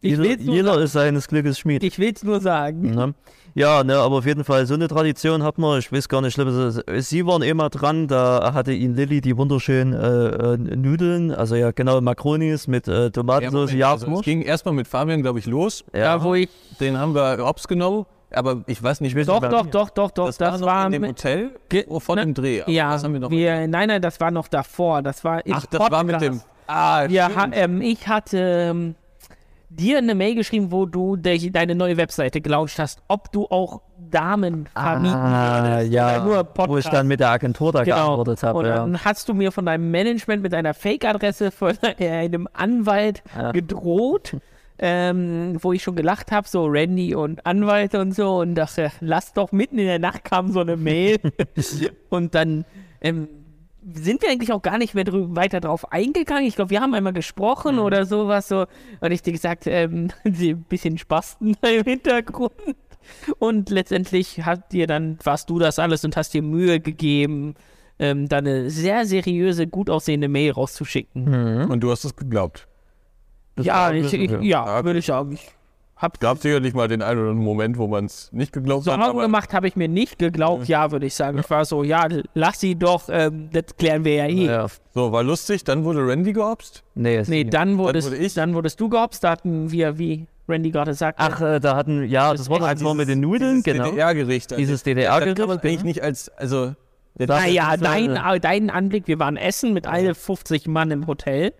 Ich Jeder, jeder ist seines Glückes Schmied. ich will's nur sagen. Ne? Ja, ne, aber auf jeden Fall, so eine Tradition hat man, ich weiß gar nicht, schlimm, es ist- sie waren immer dran, da hatte ihn Lilly die wunderschönen äh, äh, Nudeln, also ja genau Makronis mit äh, Tomatensauce, Ja, also es ging erstmal mit Fabian, glaube ich, los. Ja, wo ich. Den haben wir hops genommen, aber ich weiß nicht, Doch, doch, doch, doch, doch. das, Das, war noch war in dem mit- Hotel von ne- dem Dreh. Aber Ja, das haben wir noch. wir, nein, nein, das war noch davor. Das war im Ach, das war mit dem. Ah, Wir ähm, ich hatte ähm, dir eine Mail geschrieben, wo du de deine neue Webseite gelauncht hast, ob du auch Damen vermieten Ah, würdest. ja, nur wo ich Podcast. dann mit der Agentur da Genau. geantwortet Und habe. Ja. dann hast du mir von deinem Management mit einer Fake-Adresse von einem Anwalt Ja. gedroht, ähm, wo ich schon gelacht habe, so Randy und Anwalt und so und dachte, lass doch mitten in der Nacht kam so eine Mail und dann ähm, sind wir eigentlich auch gar nicht mehr drü- weiter drauf eingegangen. Ich glaube, wir haben einmal gesprochen Mhm. oder sowas so und ich dir gesagt, ähm, sie ein bisschen Spasten im Hintergrund. Und letztendlich hat dir dann, warst du das alles und hast dir Mühe gegeben, ähm, da eine sehr seriöse, gut aussehende Mail rauszuschicken. Und du hast es geglaubt. Ja, ich, ich, ja, Ja. würde ich sagen. Ich hab Gab sicherlich mal den einen oder anderen Moment, wo man es nicht geglaubt hat. Sorgen gemacht habe ich mir nicht geglaubt, ja, würde ich sagen. Ich war so, ja, lass sie doch, ähm, das klären wir ja eh. Ja. so, war lustig. Dann wurde Randy geobst. Nee, ist Nee, dann wurdest, wurde ich. dann wurdest du gehopst, da hatten wir, wie Randy gerade sagte, Ach, äh, da hatten, ja, das, das war mit den Nudeln, Dieses genau. DDR-Gericht. Also, Dieses Das kann man DDR-Gericht. eigentlich nicht als. Also, Naja, dein, äh, äh, dein Anblick, wir waren essen mit alle 50 Mann im Hotel.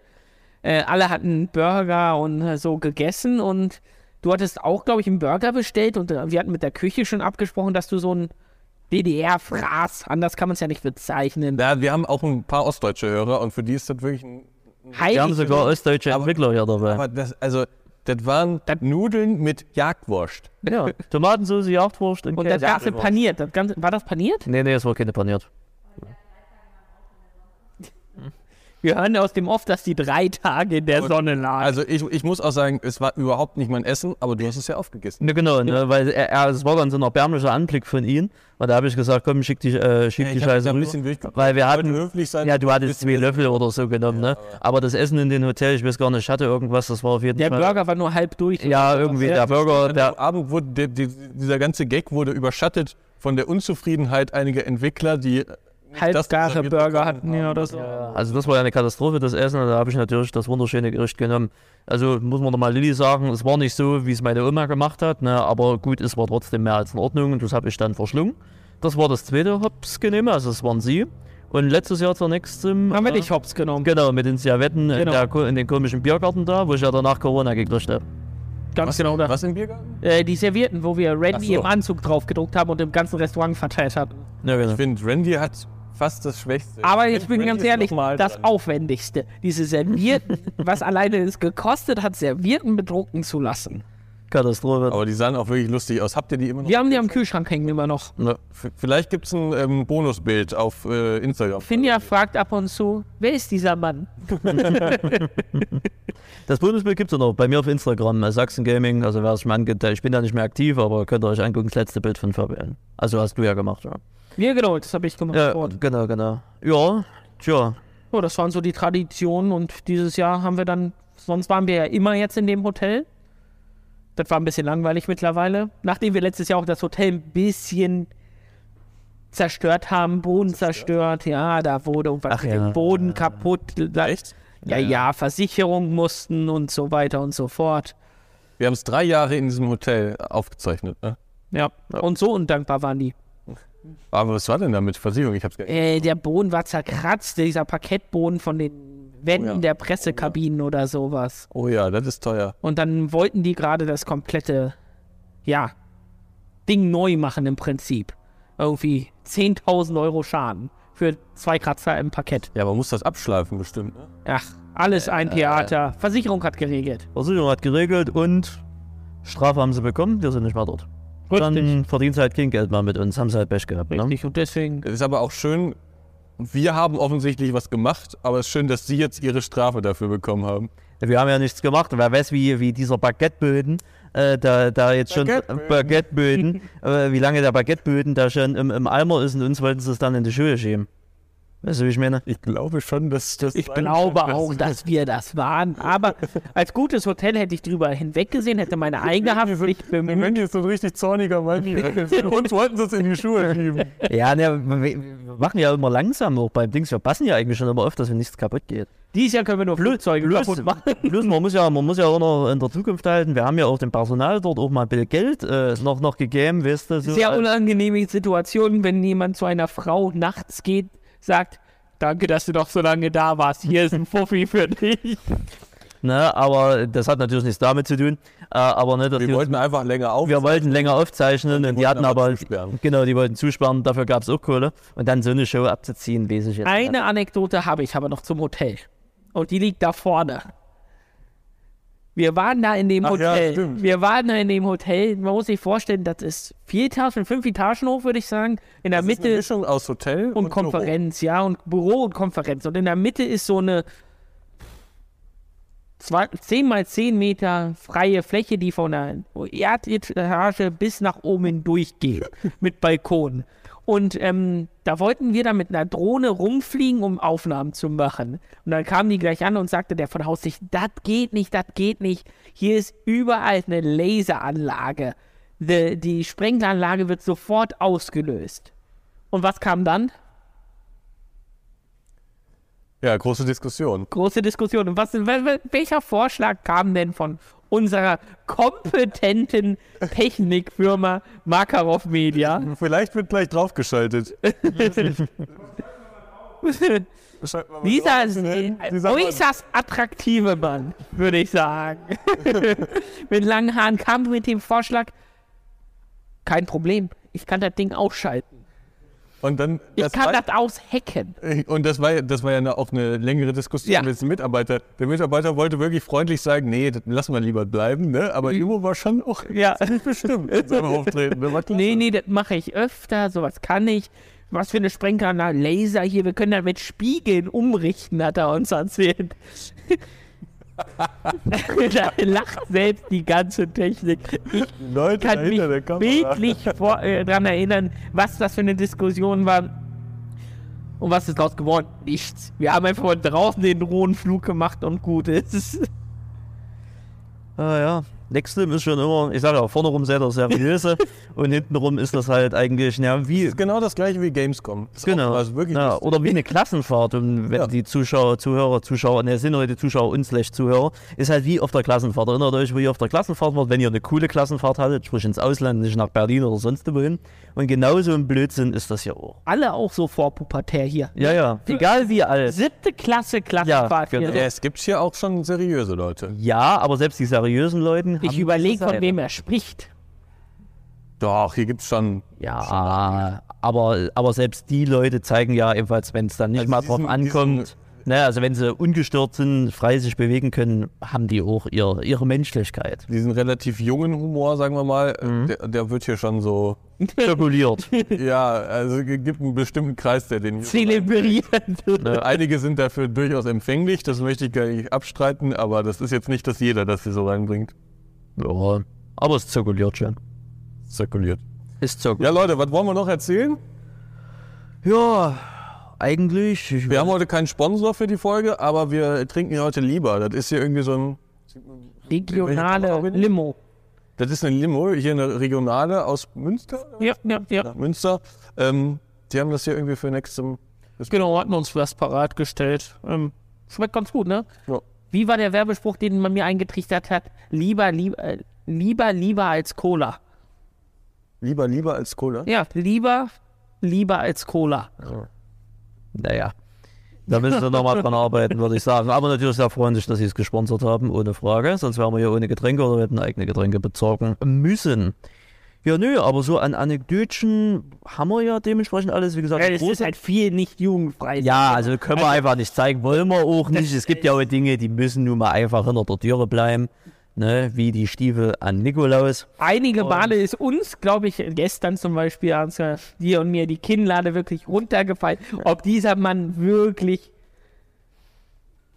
Äh, alle hatten Burger und äh, so gegessen und du hattest auch, glaube ich, einen Burger bestellt und äh, wir hatten mit der Küche schon abgesprochen, dass du so ein DDR-Fraß, anders kann man es ja nicht bezeichnen. ja, wir haben auch ein paar ostdeutsche Hörer und für die ist das wirklich ein. Die haben sogar ostdeutsche Entwickler hier dabei. Aber das, also, das waren Das- Nudeln mit Jagdwurst. ja, Tomatensauce, Jagdwurst und, Und das. Ganze paniert. Das Ganze, war das paniert? Nee, nee, es war keine paniert. Wir hören aus dem Off, dass die drei Tage in der Und- Sonne lagen. Also, ich, ich muss auch sagen, es war überhaupt nicht mein Essen, aber du hast es ja aufgegessen. Ne, genau, ne, weil er, er, es war dann so ein erbärmlicher Anblick von ihm. Und da habe ich gesagt, komm, schick die, äh, schick Ja, die Scheiße rüber. Weil wir hatten, höflich sein. ja, du hattest zwei. Löffel oder so genommen, ne? Aber das Essen in den Hotel, ich weiß gar nicht, ich hatte irgendwas, das war auf jeden der Fall. Burger war nur halb durch. Ja, irgendwie, der Burger, der, Am Abend wurde der, die, dieser ganze Gag wurde überschattet von der Unzufriedenheit einiger Entwickler, die halbgare Burger hatten ja haben. oder so. Also das war ja eine Katastrophe, das Essen. Und da habe ich natürlich das wunderschöne Gericht genommen. Also muss man nochmal Lilly sagen, es war nicht so, wie es meine Oma gemacht hat, ne? aber gut, es war trotzdem mehr als in Ordnung und das habe ich dann verschlungen. Das war das zweite Hops genommen, also es waren sie. Und letztes Jahr zur nächsten... Haben wir äh, dich hops genommen. Genau, mit den Servetten in, Genau. der, Ko- in den komischen Biergarten da, wo ich ja danach Corona gekriegt habe. Ganz Was, genau. Da. was im Biergarten? Äh, die Servierten, wo wir Randy so. im Anzug drauf gedruckt haben und im ganzen Restaurant verteilt hatten. Ja, genau. Ich finde, Randy hat fast das Schwächste. Aber Ich jetzt bin ganz ehrlich, mal das dran. Aufwendigste, diese Servierten, was alleine es gekostet hat, Servierten bedrucken zu lassen. Katastrophe. Aber die sahen auch wirklich lustig aus. Habt ihr die immer noch? Wir haben die am Kühlschrank hängen immer noch. V- Vielleicht gibt es ein ähm, Bonusbild auf äh, Instagram. Finja fragt ab und zu, wer ist dieser Mann? Das Bundesbild gibt es noch bei mir auf Instagram, äh, Sachsen Gaming. Also wer es schon angeht, ich bin da nicht mehr aktiv, aber könnt ihr euch angucken, das letzte Bild von Fabian. Also hast du ja gemacht, ja. Ja, genau, das habe ich gemacht. Ja, Sport. genau, genau. Ja, tja. Oh, das waren so die Traditionen und dieses Jahr haben wir dann, sonst waren wir ja immer jetzt in dem Hotel. Das war ein bisschen langweilig mittlerweile. Nachdem wir letztes Jahr auch das Hotel ein bisschen zerstört haben, Boden zerstört, ja, da wurde irgendwas Ach mit ja. dem Boden kaputt. Da, Echt? Ja, ja, Versicherung mussten und so weiter und so fort. Wir haben es drei Jahre in diesem Hotel aufgezeichnet. Ne? Ja, und so undankbar waren die. Aber was war denn da mit Versicherung? Ich hab's gar nicht. Äh, der Boden war zerkratzt, dieser Parkettboden von den Wänden Oh ja. der Pressekabinen oder sowas. Oh ja, das ist teuer. Und dann wollten die gerade das komplette, ja, Ding neu machen im Prinzip. Irgendwie 10.000 Euro Schaden für zwei Kratzer im Parkett. Ja, man muss das abschleifen bestimmt, ne? Ach, alles ein Theater. Versicherung hat geregelt. Versicherung hat geregelt und Strafe haben sie bekommen, wir sind nicht mehr dort. Dann verdient sie halt kein Geld mehr mit uns, haben sie halt Pech gehabt. Ne? Richtig. Und deswegen, Es ist aber auch schön, wir haben offensichtlich was gemacht, aber es ist schön, dass Sie jetzt Ihre Strafe dafür bekommen haben. Wir haben ja nichts gemacht. Wer weiß, wie, wie dieser Baguetteböden, äh, da, da jetzt schon Baguetteböden. Baguetteböden, äh, wie lange der Baguetteböden da schon im, im Eimer ist und uns wollten sie es dann in die Schuhe schieben. Weißt du, wie ich meine? Ich glaube schon, dass das. ich glaube auch, dass wir das waren. Aber als gutes Hotel hätte ich drüber hinweggesehen, hätte meine eigene Haftpflicht bemüht. Wenn jetzt so ein richtig zorniger Mann hier. Uns wollten sie es in die Schuhe schieben. Ja, ne, wir, wir machen ja immer langsam auch beim Dings. Wir passen ja eigentlich schon immer auf, dass wenn nichts kaputt geht. Dieses Jahr können wir nur Flugzeuge kaputt machen. Bloß man muss ja, man muss ja auch noch in der Zukunft halten. Wir haben ja auch dem Personal dort auch mal ein bisschen Geld äh, noch, noch gegeben, weißt du. So. Sehr unangenehme Situation, wenn jemand zu einer Frau nachts geht, sagt, danke, dass du noch so lange da warst. Hier ist ein Fuffi für dich. Ne, aber das hat natürlich nichts damit zu tun. Äh, aber ne, dass Wir die- wollten einfach länger auf. wir wollten länger aufzeichnen und die hatten aber zusperren. genau, die wollten zusperren, dafür gab es auch Kohle. Und dann so eine Show abzuziehen, weiß ich jetzt. nicht. Eine Anekdote habe ich aber noch zum Hotel. Und die liegt da vorne. Wir waren da in dem Ach ja, Hotel. stimmt. wir waren da in dem Hotel. Man muss sich vorstellen, das ist vier Etagen, fünf Etagen hoch, würde ich sagen. In der Das ist eine Mitte Mischung aus Hotel und Konferenz, ja, und Büro und Konferenz. Und in der Mitte ist so eine zwei, 10 mal 10 Meter freie Fläche, die von der Erdetage bis nach oben hindurchgeht, mit Balkon. Und ähm, da wollten wir dann mit einer Drohne rumfliegen, um Aufnahmen zu machen. Und dann kamen die gleich an und sagte der von Haus sich, das geht nicht, das geht nicht. Hier ist überall eine Laseranlage. Die, die Sprenglanlage wird sofort ausgelöst. Und was kam dann? Ja, große Diskussion. große Diskussion. Und was, wel- wel- welcher Vorschlag kam denn von unserer kompetenten Technikfirma Makarov Media? Vielleicht wird gleich draufgeschaltet. Dieser äußerst attraktive Mann, würde ich sagen. mit langen Haaren kam mit dem Vorschlag, kein Problem, ich kann das Ding ausschalten. Und dann. Ich das kann war- das aushacken. Und das war, ja- das war ja eine, auch eine längere Diskussion Ja. mit dem Mitarbeiter. Der Mitarbeiter wollte wirklich freundlich sagen, nee, das lassen wir lieber bleiben, ne? Aber Ivo war schon auch Ja. bestimmt in seinem Auftreten. Ne? Nee, nee, das mache ich öfter, sowas kann ich. Was für eine Sprengkanal, Laser hier, wir können damit Spiegeln umrichten, hat er uns erzählt. da lacht selbst die ganze Technik. Ich Leute kann mich bildlich vor, äh, daran erinnern, was das für eine Diskussion war. Und was ist daraus geworden? Nichts. Wir haben einfach von draußen den Drohnenflug gemacht und gut ist. Ah ja, Nextlim ist schon immer, ich sage ja, vorne rum sehr der seriöse und hinten rum ist das halt eigentlich, ja, wie, Das ist genau das gleiche wie Gamescom. Das Genau. Auch, also wirklich ja, oder wie eine Klassenfahrt. Und wenn Ja. die Zuschauer, Zuhörer, Zuschauer, ne, sind heute Zuschauer und slash Zuhörer, ist halt wie auf der Klassenfahrt. Erinnert euch, wo ihr auf der Klassenfahrt wart, wenn ihr eine coole Klassenfahrt hattet, sprich ins Ausland, nicht nach Berlin oder sonst wohin. Und genauso ein Blödsinn ist das ja auch. Alle auch so vorpubertär hier. Ja, ja. Egal wie alt. Siebte Klasse Klassenfahrt Ja, hier. genau. ja, es gibt hier auch schon seriöse Leute. Ja, aber selbst die seriösen Leuten. Ich haben überlege, von wem er spricht. Doch, hier gibt's schon. Ja, aber, aber selbst die Leute zeigen ja ebenfalls, wenn es dann nicht Also mal diesen- drauf ankommt, ne, also wenn sie ungestört sind, frei sich bewegen können, haben die auch ihr, ihre Menschlichkeit. Diesen relativ jungen Humor, sagen wir mal, äh, Mhm. der, der wird hier schon so. Zirkuliert. ja, also es gibt einen bestimmten Kreis, der den hier. Zelebrieren. Äh, einige sind dafür durchaus empfänglich, das möchte ich gar nicht abstreiten, aber das ist jetzt nicht, dass jeder das hier so reinbringt. Ja, aber es zirkuliert schon. Zirkuliert. Ist zirkuliert. Ja, Leute, was wollen wir noch erzählen? Ja, eigentlich. Ich, Wir haben heute keinen Sponsor für die Folge, aber wir trinken hier heute lieber. Das ist hier irgendwie so ein. Regionale Limo. Das ist eine Limo, hier eine regionale aus Münster. Ja, ja, ja. Münster. Ähm, die haben das hier irgendwie für nächstem. Genau, hatten uns was parat gestellt. Ähm, schmeckt ganz gut, ne? Ja. Wie war der Werbespruch, den man mir eingetrichtert hat? Lieber, lieber, äh, lieber, lieber als Cola. Lieber, lieber als Cola. Ja, lieber, lieber als Cola. naja. Da müssen sie nochmal dran arbeiten, würde ich sagen. Aber natürlich sehr freundlich, dass sie es gesponsert haben, ohne Frage. Sonst wären wir hier ohne Getränke oder wir hätten eigene Getränke besorgen müssen. Ja, nö, aber so an Anekdötchen haben wir ja dementsprechend alles, wie gesagt, Ja, es groß- ist halt viel nicht jugendfrei. ja, also können wir einfach nicht zeigen, wollen wir auch nicht. Es gibt ja auch Dinge, die müssen nun mal einfach hinter der Türe bleiben, ne? wie die Stiefel an Nikolaus. Einige Male ist uns, glaube ich, gestern zum Beispiel, dir und mir die Kinnlade wirklich runtergefallen, ob dieser Mann wirklich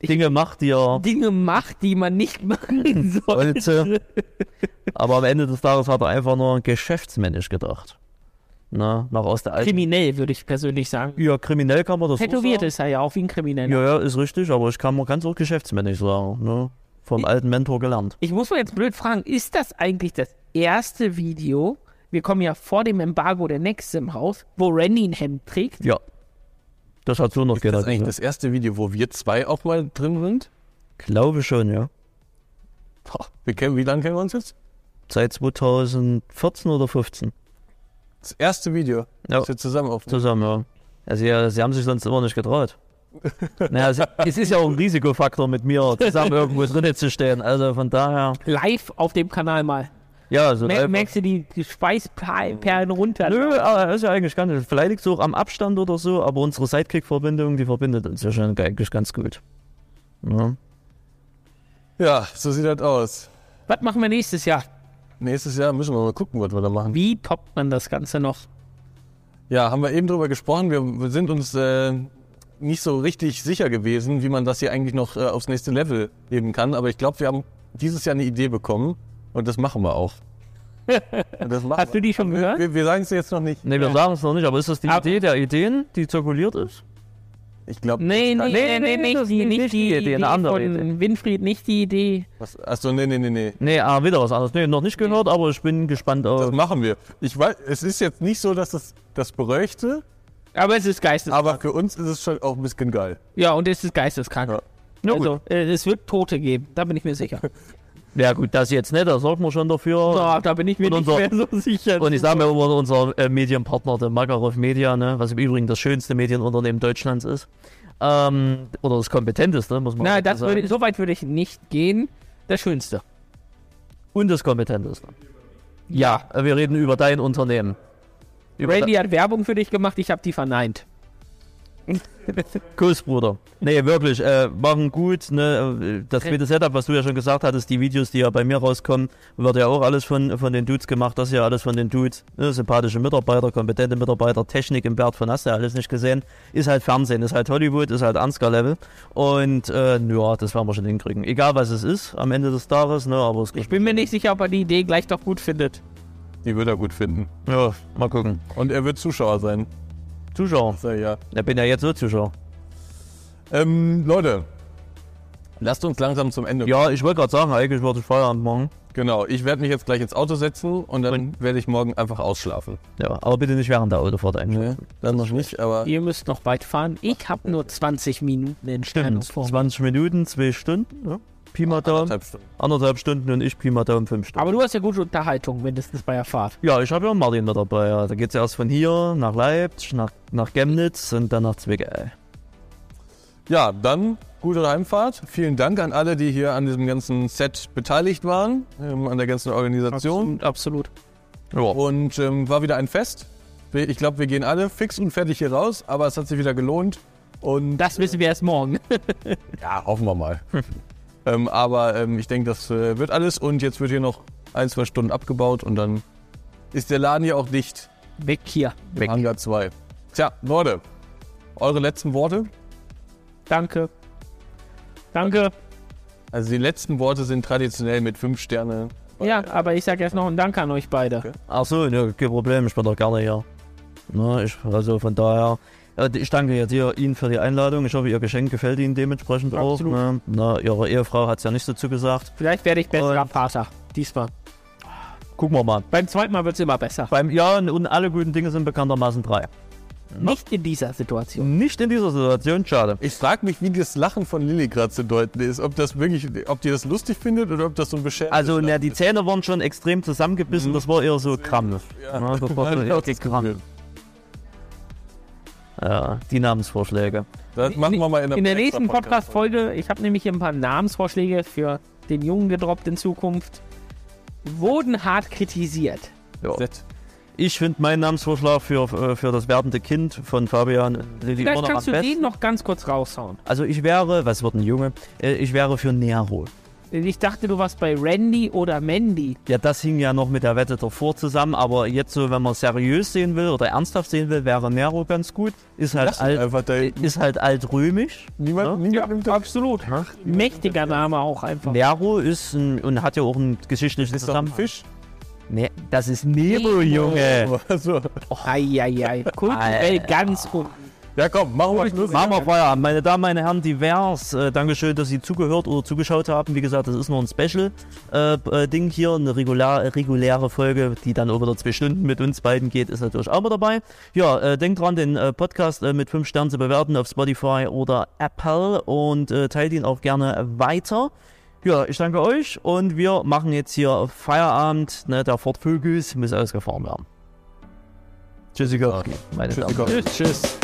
Dinge macht, die er Dinge macht, die man nicht machen sollte. wollte. Aber am Ende des Tages hat er einfach nur geschäftsmännisch gedacht. Na, nach aus der alten. Kriminell, würde ich persönlich sagen. ja, kriminell kann man das so Tätowiert sagen. ist er ja auch wie ein Krimineller. Ja, ja, ist richtig, aber ich kann, man kann es auch geschäftsmännisch sagen. Ne? Vom alten Mentor gelernt. Ich muss mal jetzt blöd fragen, ist das eigentlich das erste Video, wir kommen ja vor dem Embargo der Nexim raus, wo Randy ein Hemd trägt? Ja. Das hat so noch Ist das gedacht. eigentlich das erste Video, wo wir zwei auch mal drin sind? Glaube schon, ja. Boah, wir kennen, wie lange kennen wir uns jetzt? Seit 2014 oder 15. Das erste Video, Ja. das wir zusammen aufnehmen. Zusammen, ja. Also ja, sie haben sich sonst immer nicht getraut. naja, es, es ist ja auch ein Risikofaktor mit mir, zusammen irgendwo drinnen zu stehen. Also von daher, Live auf dem Kanal mal. Ja, so Mer einfach- merkst du die, die Schweißperlen runter? Nö, aber ist ja eigentlich gar nicht. Vielleicht liegt es auch am Abstand oder so, aber unsere Sidekick-Verbindung, die verbindet uns ja schon eigentlich ganz gut. Ja. Ja, so sieht das aus. Was machen wir nächstes Jahr? Nächstes Jahr müssen wir mal gucken, was wir da machen. Wie toppt man das Ganze noch? Ja, haben wir eben drüber gesprochen. Wir, wir sind uns äh, nicht so richtig sicher gewesen, wie man das hier eigentlich noch äh, aufs nächste Level heben kann. Aber ich glaube, wir haben dieses Jahr eine Idee bekommen und das machen wir auch. Das machen Hast du die schon wir. gehört? Wir, wir sagen es jetzt noch nicht. Ne, wir sagen es noch nicht, aber ist das die Aber- Idee der Ideen, die zirkuliert ist? Ich glaube. Nee, nee, nee, nee, nee, das nicht, die, ist nicht nicht die die Idee, eine andere von Idee. Winfried, nicht die Idee. Achso, nee, nee, nee, nee. Nee, ah, wieder was anderes. Nee, noch nicht gehört, aber ich bin gespannt Das auf. machen wir. Ich weiß, es ist jetzt nicht so, dass das das bräuchte, Aber es ist geisteskrank. aber für uns ist es schon auch ein bisschen geil. ja, und es ist geisteskrank. Ja. Also, äh, es wird Tote geben, da bin ich mir sicher. Ja gut, das jetzt nicht, da sorgen wir schon dafür. Oh, da bin ich mir Und nicht unser- mehr so sicher. Und ich sage mir immer, unser äh, Medienpartner, der Makarov Media, ne, was im Übrigen das schönste Medienunternehmen Deutschlands ist. Ähm, oder das kompetenteste, muss man Nein, dazu das würde, sagen. so weit würde ich nicht gehen. Das Schönste. Und das kompetenteste. Ja, äh, wir reden über dein Unternehmen. Über Randy hat Werbung für dich gemacht, ich habe die verneint. Kuss, Bruder. Nee, wirklich, äh, machen gut. Ne? Das zweite Setup, was du ja schon gesagt hattest, die Videos, die ja bei mir rauskommen, wird ja auch alles von, von den Dudes gemacht. Das ist ja alles von den Dudes. Ne? Sympathische Mitarbeiter, kompetente Mitarbeiter, Technik im Bert von hast du ja alles nicht gesehen. Ist halt Fernsehen, ist halt Hollywood, ist halt Ansgar-Level. Und äh, ja, das werden wir schon hinkriegen. Egal was es ist am Ende des Tages, ne? aber es Ich bin mir nicht sicher, ob er die Idee gleich doch gut findet. Die wird er gut finden. Ja, mal gucken. Und er wird Zuschauer sein. Zuschauer. Sag ich ja. Ich bin ja jetzt so Zuschauer. Ähm, Leute, lasst uns langsam zum Ende. Ja, ich wollte gerade sagen, eigentlich wollte ich Feierabend machen. Genau, ich werde mich jetzt gleich ins Auto setzen und dann werde ich morgen einfach ausschlafen. Ja, aber bitte nicht während der Autofahrt eigentlich. Nee, dann noch nicht, aber Ihr müsst noch weit fahren. Ich habe nur 20 Minuten Entfernung Stimmt. vor. mir. 20 Minuten, 2 Stunden. Ja. Pi mal Daumen. anderthalb Stunden. Anderthalb Stunden und ich Pi mal Daumen 5 Stunden. Aber du hast ja gute Unterhaltung, mindestens bei der Fahrt. ja, ich habe ja Martin mit dabei. Ja. Da geht es erst von hier nach Leipzig, nach, nach Chemnitz und dann nach Zwickau. Ja, dann gute Heimfahrt. Vielen Dank an alle, die hier an diesem ganzen Set beteiligt waren, ähm, an der ganzen Organisation. Absolut. Ja. Und ähm, war wieder ein Fest. Ich glaube, wir gehen alle fix und fertig hier raus, aber es hat sich wieder gelohnt. Und Das wissen wir erst morgen. ja, hoffen wir mal. ähm, aber ähm, ich denke, das äh, wird alles. Und jetzt wird hier noch ein, zwei Stunden abgebaut und dann ist der Laden hier auch dicht. Weg hier. Weg. Hangar 2. Tja, Leute, eure letzten Worte? Danke. Danke. Also die letzten Worte sind traditionell mit fünf Sterne. Ja, aber ich sage erst noch einen Dank an euch beide. Ach so, ne, kein Problem, ich bin doch gerne hier. Na, ich, also von daher, ich danke jetzt hier Ihnen für die Einladung. Ich hoffe, Ihr Geschenk gefällt Ihnen dementsprechend Absolut. auch. Ne? Na, Ihre Ehefrau hat es ja nicht so zugesagt. Vielleicht werde ich besserer Und- Vater. Diesmal. Gucken wir mal. Beim zweiten Mal wird es immer besser. Beim Ja und- alle guten Dinge sind bekanntermaßen drei. Nicht in dieser Situation. Nicht in dieser Situation, schade. Ich frage mich, wie das Lachen von Lilly gerade zu deuten ist. Ob das wirklich, ob die das lustig findet oder ob das so ein beschämtes Also, na, die Zähne waren schon extrem zusammengebissen, das war eher so Krampf. Ja. Ja, das war so ist Krampf. Ja, die Namensvorschläge. Das machen wir mal in, In der nächsten Podcast-Folge, ich habe nämlich hier ein paar Namensvorschläge für den Jungen gedroppt in Zukunft, wurden hart kritisiert. Ja. Ich finde meinen Namensvorschlag für, äh, für das werdende Kind von Fabian Lilly Vielleicht kannst du besten. den noch ganz kurz raushauen. Also ich wäre, was wird ein Junge? Äh, Ich wäre für Nero. Ich dachte, du warst bei Randy oder Mandy. Ja, das hing ja noch mit der Wette davor zusammen, aber jetzt so, wenn man seriös sehen will oder ernsthaft sehen will, wäre Nero ganz gut. Ist halt, alt, ist halt altrömisch. Niemand, Ja? niemand nimmt. Absolut. Mächtiger Name auch einfach. Nero ist ein, und hat ja auch einen geschichtlichen Ist doch ein Zusammenhang. Fisch. Nee, das ist Nero, Junge. Also, Eieiei. Kulturell ganz unten. Ja komm, machen wir Schluss. Machen wir Feierabend. Meine Damen, meine Herren, divers. Äh, Dankeschön, dass Sie zugehört oder zugeschaut haben. Wie gesagt, das ist nur ein Special-Ding hier, eine regulär, reguläre Folge, die dann über zwei Stunden mit uns beiden geht, ist natürlich auch mit dabei. Ja, äh, denkt dran, den äh, Podcast äh, mit fünf Sternen zu bewerten auf Spotify oder Apple und äh, teilt ihn auch gerne weiter. Ja, ich danke euch und wir machen jetzt hier Feierabend. Ne, der Ford Focus muss ausgefahren werden. Tschüssikowski, meine Damen. Tschüss. Tschüss.